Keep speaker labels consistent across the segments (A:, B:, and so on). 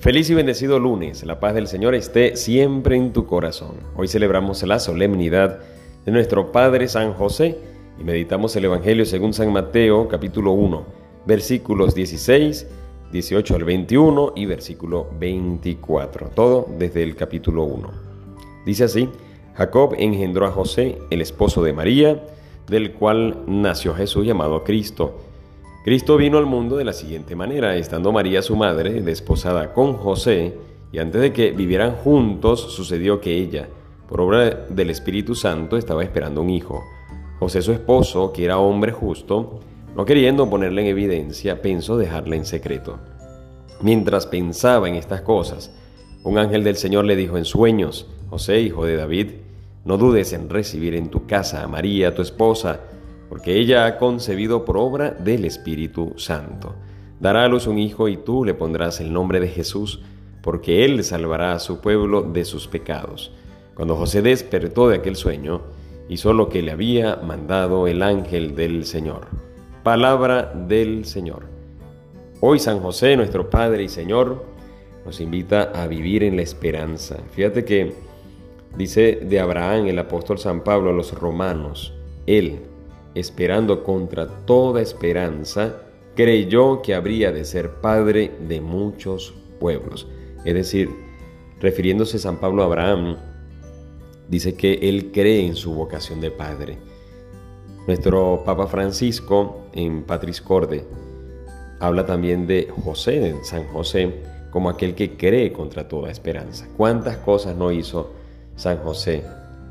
A: Feliz y bendecido lunes. La paz del Señor esté siempre en tu corazón. Hoy celebramos la solemnidad de nuestro Padre San José y meditamos el Evangelio según San Mateo capítulo 1, versículos 16, 18 al 21 y versículo 24. Todo desde el capítulo 1. Dice así, Jacob engendró a José, el esposo de María, del cual nació Jesús llamado Cristo. Cristo vino al mundo de la siguiente manera, estando María su madre desposada con José, y antes de que vivieran juntos sucedió que ella, por obra del Espíritu Santo, estaba esperando un hijo. José su esposo, que era hombre justo, no queriendo ponerle en evidencia, pensó dejarla en secreto. Mientras pensaba en estas cosas, un ángel del Señor le dijo en sueños, José, hijo de David, no dudes en recibir en tu casa a María, tu esposa, porque ella ha concebido por obra del Espíritu Santo. Dará a luz un hijo y tú le pondrás el nombre de Jesús, porque él salvará a su pueblo de sus pecados. Cuando José despertó de aquel sueño, hizo lo que le había mandado el ángel del Señor. Palabra del Señor. Hoy San José, nuestro Padre y Señor, nos invita a vivir en la esperanza. Fíjate que dice de Abraham el apóstol San Pablo a los romanos, él, esperando contra toda esperanza, creyó que habría de ser padre de muchos pueblos. Es decir, refiriéndose San Pablo a Abraham, dice que él cree en su vocación de padre. Nuestro Papa Francisco en Patris Corde habla también de José, de San José, como aquel que cree contra toda esperanza. ¿Cuántas cosas no hizo San José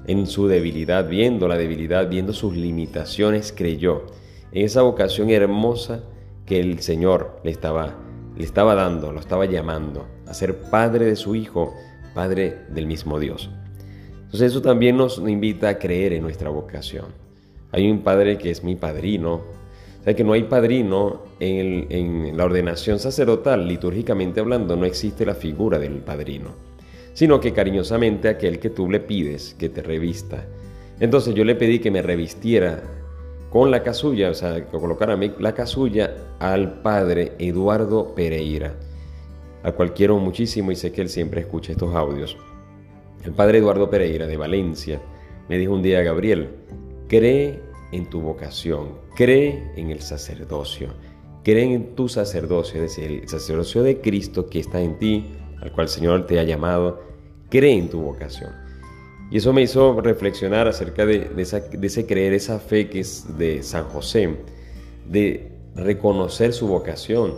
A: en su debilidad, viendo la debilidad, viendo sus limitaciones, creyó en esa vocación hermosa que el Señor le estaba, le estaba dando, lo estaba llamando a ser padre de su Hijo, padre del mismo Dios. Entonces eso también nos invita a creer en nuestra vocación. Hay un padre que es mi padrino. O sea que no hay padrino en, en la ordenación sacerdotal, litúrgicamente hablando, no existe la figura del padrino sino que cariñosamente aquel que tú le pides que te revista. Entonces yo le pedí que me revistiera con la casulla, o sea, que colocara la casulla al padre Eduardo Pereira, al cual quiero muchísimo y sé que él siempre escucha estos audios. El padre Eduardo Pereira de Valencia me dijo un día, Gabriel, cree en tu vocación, cree en el sacerdocio, cree en tu sacerdocio, es decir, el sacerdocio de Cristo que está en ti, al cual el Señor te ha llamado cree en tu vocación. Y eso me hizo reflexionar acerca de, ese creer, esa fe que es de San José, de reconocer su vocación.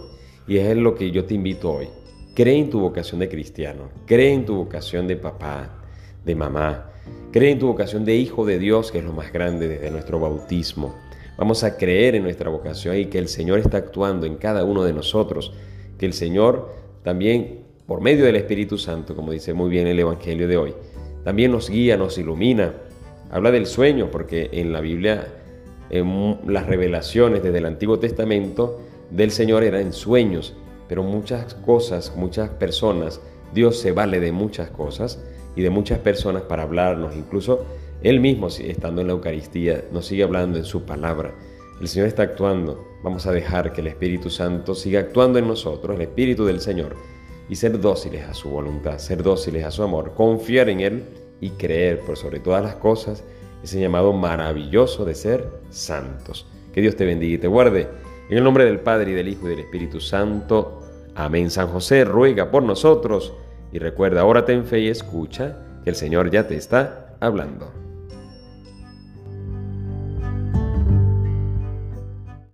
A: Y es lo que yo te invito hoy. Cree en tu vocación de cristiano, cree en tu vocación de papá, de mamá, cree en tu vocación de hijo de Dios, que es lo más grande desde nuestro bautismo. Vamos a creer en nuestra vocación y que el Señor está actuando en cada uno de nosotros, que el Señor también por medio del Espíritu Santo, como dice muy bien el Evangelio de hoy. También nos guía, nos ilumina. Habla del sueño, porque en la Biblia en las revelaciones desde el Antiguo Testamento del Señor eran sueños, pero muchas cosas, muchas personas, Dios se vale de muchas cosas y de muchas personas para hablarnos, incluso Él mismo estando en la Eucaristía nos sigue hablando en su palabra. El Señor está actuando, vamos a dejar que el Espíritu Santo siga actuando en nosotros, el Espíritu del Señor y ser dóciles a su voluntad, ser dóciles a su amor, confiar en Él y creer por sobre todas las cosas ese llamado maravilloso de ser santos. Que Dios te bendiga y te guarde. En el nombre del Padre y del Hijo y del Espíritu Santo. Amén. San José ruega por nosotros y recuerda, ahora ten fe y escucha que el Señor ya te está hablando.